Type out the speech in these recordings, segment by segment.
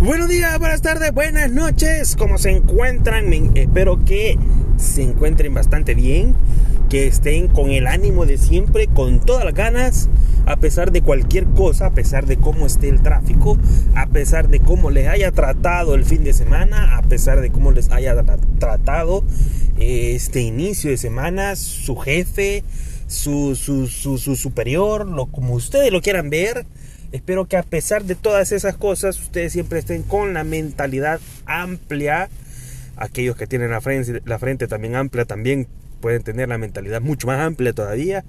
Buenos días, buenas tardes, buenas noches. ¿Cómo se encuentran? espero que se encuentren bastante bien, que estén con el ánimo de siempre, con todas las ganas, a pesar de cualquier cosa, a pesar de cómo esté el tráfico, a pesar de cómo les haya tratado el fin de semana, a pesar de cómo les haya tratado este inicio de semana, su jefe, su, su, su, su superior, lo, como ustedes lo quieran ver Espero que a pesar de todas esas cosas, ustedes siempre estén con la mentalidad amplia. Aquellos que tienen la frente, la frente también amplia también pueden tener la mentalidad mucho más amplia todavía.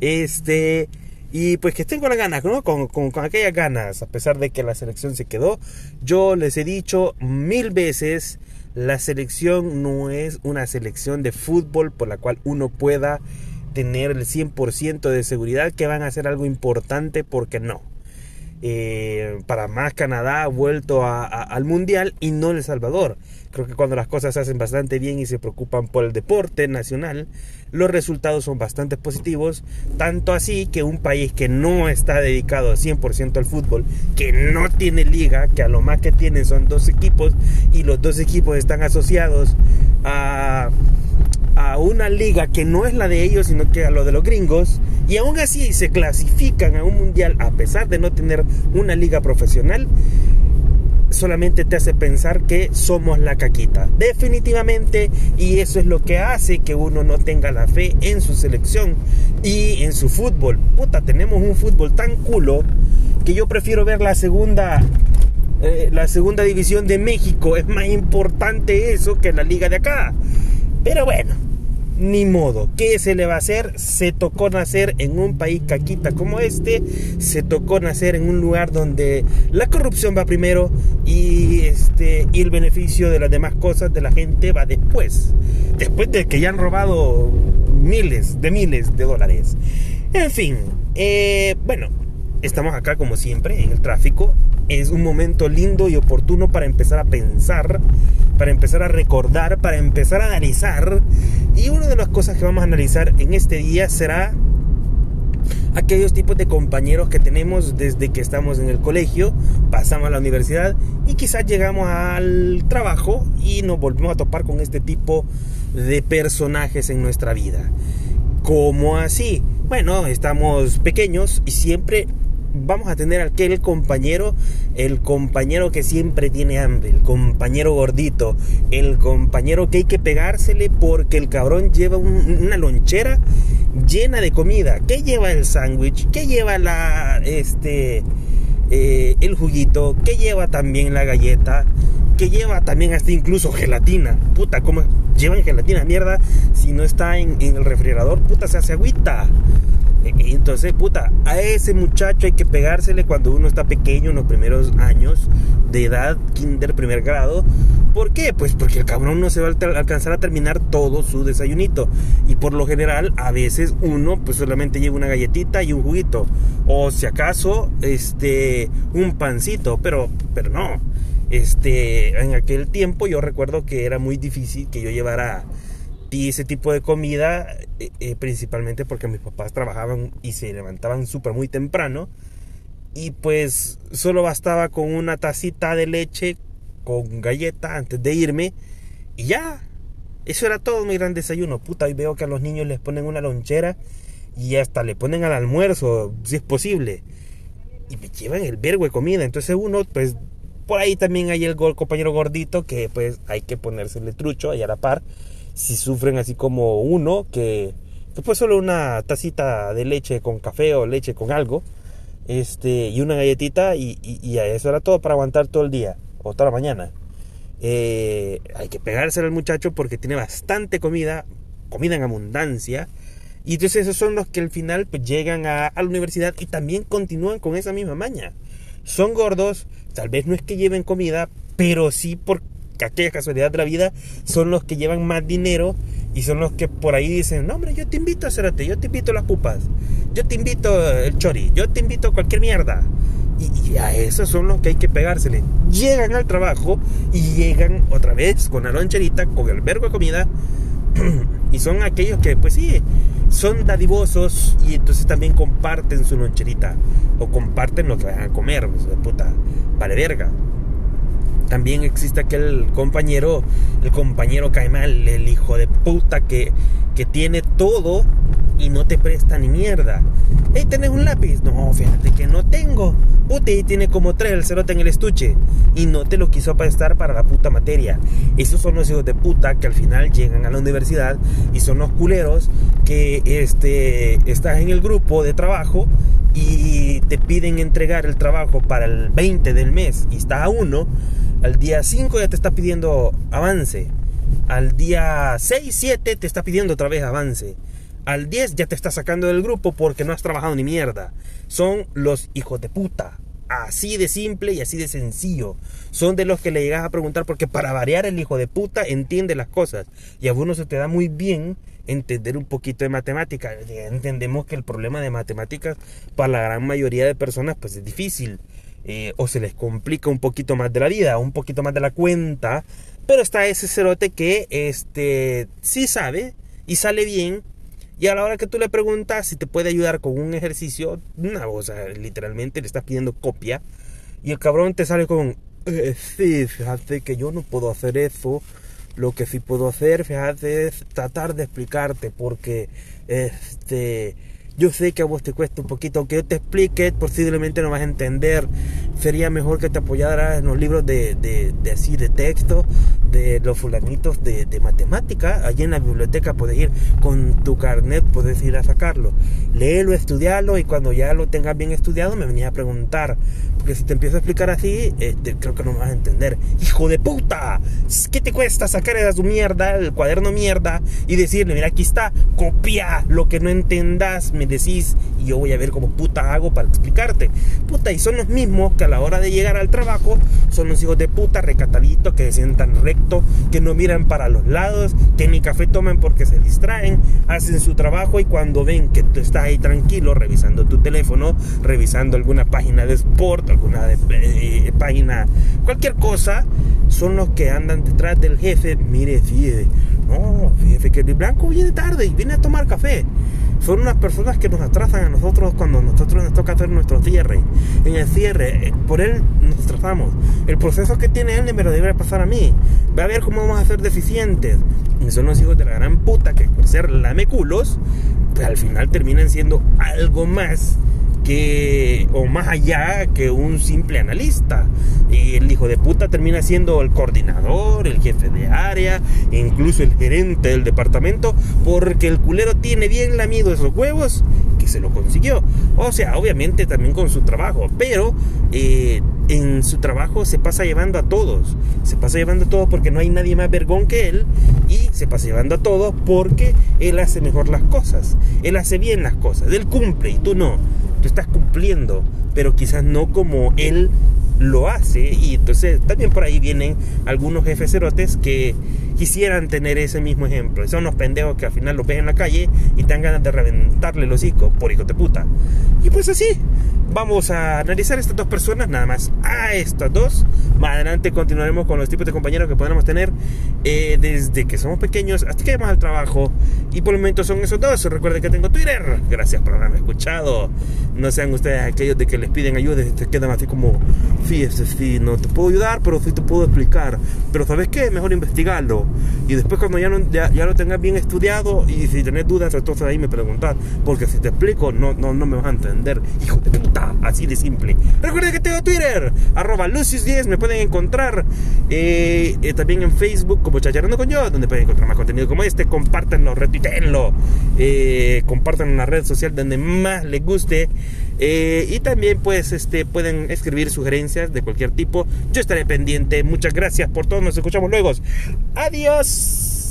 Este, y pues que estén con las ganas, ¿no? Con, con, con, aquellas ganas, a pesar de que la selección se quedó. Yo les he dicho mil veces, la selección no es una selección de fútbol por la cual uno pueda tener el 100% de seguridad que van a hacer algo importante porque no. Eh, para más Canadá ha vuelto al Mundial y no El Salvador. Creo que cuando las cosas se hacen bastante bien y se preocupan por el deporte nacional, los resultados son bastante positivos. Tanto así que un país que no está dedicado 100% al fútbol, que no tiene liga, que a lo más que tienen son dos equipos y los dos equipos están asociados a a una liga que no es la de ellos, sino que a lo de los gringos, y aún así se clasifican a un mundial a pesar de no tener una liga profesional, solamente te hace pensar que somos la caquita. Definitivamente, y eso es lo que hace que uno no tenga la fe en su selección y en su fútbol. Puta, tenemos un fútbol tan culo que yo prefiero ver la segunda eh, la segunda división de México. Es más importante eso que la liga de acá. Pero bueno, ni modo. ¿Qué se le va a hacer? Se tocó nacer en un país caquita como este. Se tocó nacer en un lugar donde la corrupción va primero y, este, y el beneficio de las demás cosas de la gente va después. Después de que ya han robado miles de miles de dólares. En fin, eh, bueno, estamos acá como siempre en el tráfico. Es un momento lindo y oportuno para empezar a pensar para empezar a recordar, para empezar a analizar. Y una de las cosas que vamos a analizar en este día será aquellos tipos de compañeros que tenemos desde que estamos en el colegio, pasamos a la universidad y quizás llegamos al trabajo y nos volvemos a topar con este tipo de personajes en nuestra vida. ¿Cómo así? Bueno, estamos pequeños y siempre vamos a tener aquel compañero, el compañero que siempre tiene hambre, el compañero gordito, el compañero que hay que pegársele porque el cabrón lleva una lonchera llena de comida. ¿Qué lleva el sándwich? ¿Qué lleva la este eh, el juguito? ¿Qué lleva también la galleta? ¿Qué lleva también hasta incluso gelatina? Puta, ¿cómo llevan gelatina? Mierda, si no está en, en el refrigerador, puta, se hace agüita. Entonces, puta, a ese muchacho hay que pegársele cuando uno está pequeño en los primeros años de edad, kinder, primer grado. ¿Por qué? Pues porque el cabrón no se va a alcanzar a terminar todo su desayunito. Y por lo general, a veces uno pues solamente lleva una galletita y un juguito. O si acaso, este, un pancito. Pero, pero no. Este, en aquel tiempo yo recuerdo que era muy difícil que yo llevara ese tipo de comida, eh, eh, principalmente porque mis papás trabajaban y se levantaban súper muy temprano. Y pues solo bastaba con una tacita de leche con galleta antes de irme. Y ya, eso era todo mi gran desayuno. Puta, y veo que a los niños les ponen una lonchera y hasta le ponen al almuerzo, si es posible. Y me llevan el vergo de comida. Entonces uno, pues, por ahí también hay el compañero gordito que pues hay que ponérsele trucho ahí a la par si sufren así como uno, que después solo una tacita de leche con café o leche con algo, este, y una galletita, y, y, eso era todo para aguantar todo el día o toda la mañana. Eh, hay que pegárselo al muchacho porque tiene bastante comida, comida en abundancia. Y entonces esos son los que al final pues, llegan a, la universidad y también continúan con esa misma maña. Son gordos, tal vez no es que lleven comida, pero sí porque aquella casualidad de la vida son los que llevan más dinero y son los que por ahí dicen, no hombre, yo te invito a hacerte, yo te invito a las pupas, yo te invito el chori, yo te invito a cualquier mierda. Y, a esos son los que hay que pegársele. Llegan al trabajo y llegan otra vez con la loncherita, con el vergo de comida. y son aquellos que, pues sí, son dadivosos y entonces también comparten su loncherita. O comparten lo que van a comer. Pues, puta, vale verga. También existe aquel compañero, el compañero cae mal, el hijo de puta que, que tiene todo y no te presta ni mierda. Hey, ¿tenés un lápiz? No, fíjate que no tengo. Puta, tiene como tres el cerote en el estuche. Y no te lo quiso prestar para la puta materia. Esos son los hijos de puta que al final llegan a la universidad y son los culeros que este, estás en el grupo de trabajo y te piden entregar el trabajo para el 20 del mes y está a uno. Al día 5 ya te está pidiendo avance. Al día 6, 7 te está pidiendo otra vez avance al 10 ya te está sacando del grupo porque no has trabajado ni mierda. Son los hijos de puta. Así de simple y así de sencillo. Son de los que le llegas a preguntar porque para variar el hijo de puta entiende las cosas. Y a uno se te da muy bien entender un poquito de matemáticas. entendemos que el problema de matemáticas para la gran mayoría de personas pues es difícil. Eh, o se les complica un poquito más de la vida, un poquito más de la cuenta. Pero está ese cerote que este sí sabe y sale bien y a la hora que tú le preguntas si te puede ayudar con un ejercicio, una, o sea, literalmente le estás pidiendo copia. Y el cabrón te sale con, eh, sí, fíjate que yo no puedo hacer eso. Lo que sí puedo hacer, fíjate, es tratar de explicarte porque, este, yo sé que a vos te cuesta un poquito, aunque yo te explique, posiblemente no vas a entender. Sería mejor que te apoyaras en los libros de, de, así de texto, de los fulanitos de, de, matemática. Allí en la biblioteca puedes ir con tu carnet, puedes ir a sacarlo. Léelo, estudiarlo y cuando ya lo tengas bien estudiado me venías a preguntar. Porque si te empiezo a explicar así, este, creo que no me vas a entender. ¡Hijo de puta! ¿Qué te cuesta sacar de su mierda, el cuaderno mierda, y decirle, mira, aquí está, copia lo que no entendas, me decís, y yo voy a ver cómo puta hago para explicarte? Puta, y son los mismos que a la hora de llegar al trabajo son los hijos de puta recataditos que se sientan que no miran para los lados, que ni café toman porque se distraen, hacen su trabajo y cuando ven que tú estás ahí tranquilo revisando tu teléfono, revisando alguna página de sport, alguna eh, página, cualquier cosa, son los que andan detrás del jefe. Mire, fíjese, no, fíjese que el blanco viene tarde y viene a tomar café. Son unas personas que nos atrasan a nosotros cuando nosotros nos toca hacer nuestro cierre. En el cierre, eh, por él nos trazamos. El proceso que tiene él me lo debe pasar a mí. Va a ver cómo vamos a ser deficientes. Y son los hijos de la gran puta que por ser lameculos, pues al final terminan siendo algo más que, o más allá que un simple analista. Y el hijo de puta termina siendo el coordinador, el jefe de área, incluso el gerente del departamento, porque el culero tiene bien lamido esos huevos que se lo consiguió. O sea, obviamente también con su trabajo, pero eh, en su trabajo se pasa llevando a todos. Se pasa llevando a todos porque no hay nadie más vergón que él y se pasa llevando a todos porque él hace mejor las cosas. Él hace bien las cosas, él cumple y tú no tú estás cumpliendo, pero quizás no como él lo hace y entonces también por ahí vienen algunos jefes cerotes que quisieran tener ese mismo ejemplo. Son unos pendejos que al final los ven en la calle y te ganas de reventarle los hijos por hijo de puta. Y pues así, vamos a analizar estas dos personas, nada más a estas dos. Más adelante continuaremos con los tipos de compañeros que podemos tener eh, desde que somos pequeños hasta que vamos al trabajo. Y por el momento son esos dos. Recuerden que tengo Twitter. Gracias por haberme escuchado. No sean ustedes aquellos de que les piden ayuda y se quedan así como, fíjese, sí, no te puedo ayudar, pero sí te puedo explicar. Pero ¿sabes qué? Mejor investigarlo. Y después cuando ya, ya, lo tengas bien estudiado y si tenés dudas, entonces ahí me preguntas. Porque si te explico, no, no, no me vas a entender. Hijo de puta así de simple. Recuerden que tengo Twitter, arroba Lucius10, me pueden encontrar eh, eh, también en Facebook como Chacharando con yo, donde pueden encontrar más contenido como este. Compártanlo, retuitenlo, eh, compartan en la red social donde más les guste. Eh, y también pues este, pueden escribir sugerencias de cualquier tipo. Yo estaré pendiente. Muchas gracias por todo. Nos escuchamos luego. Adiós.